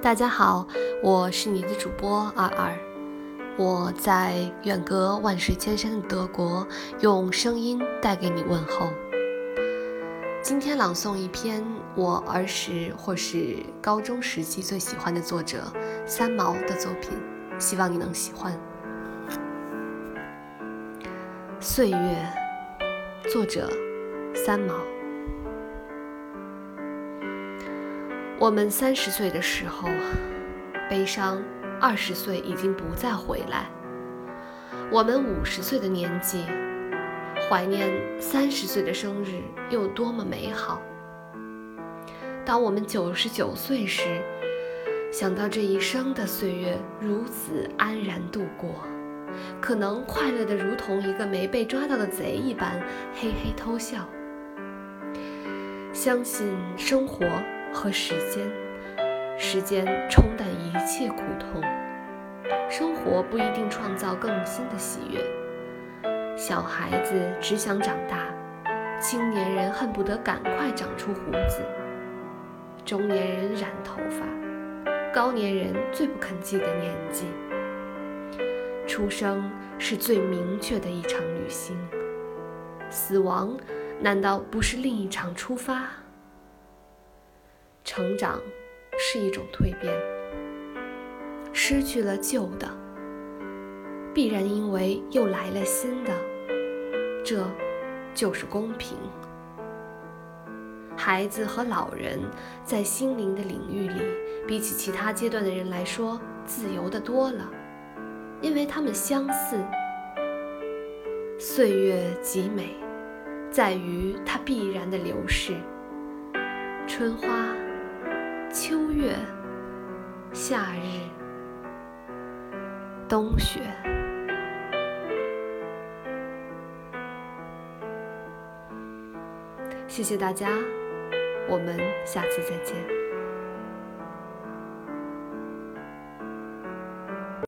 大家好，我是你的主播二二，我在远隔万水千山的德国，用声音带给你问候。今天朗诵一篇我儿时或是高中时期最喜欢的作者三毛的作品，希望你能喜欢。岁月，作者三毛。我们三十岁的时候，悲伤；二十岁已经不再回来。我们五十岁的年纪，怀念三十岁的生日有多么美好。当我们九十九岁时，想到这一生的岁月如此安然度过，可能快乐的如同一个没被抓到的贼一般，嘿嘿偷笑。相信生活。和时间，时间冲淡一切苦痛。生活不一定创造更新的喜悦。小孩子只想长大，青年人恨不得赶快长出胡子，中年人染头发，高年人最不肯记得年纪。出生是最明确的一场旅行，死亡难道不是另一场出发？成长是一种蜕变，失去了旧的，必然因为又来了新的，这就是公平。孩子和老人在心灵的领域里，比起其他阶段的人来说，自由的多了，因为他们相似。岁月极美，在于它必然的流逝。春花。秋月，夏日，冬雪。谢谢大家，我们下次再见。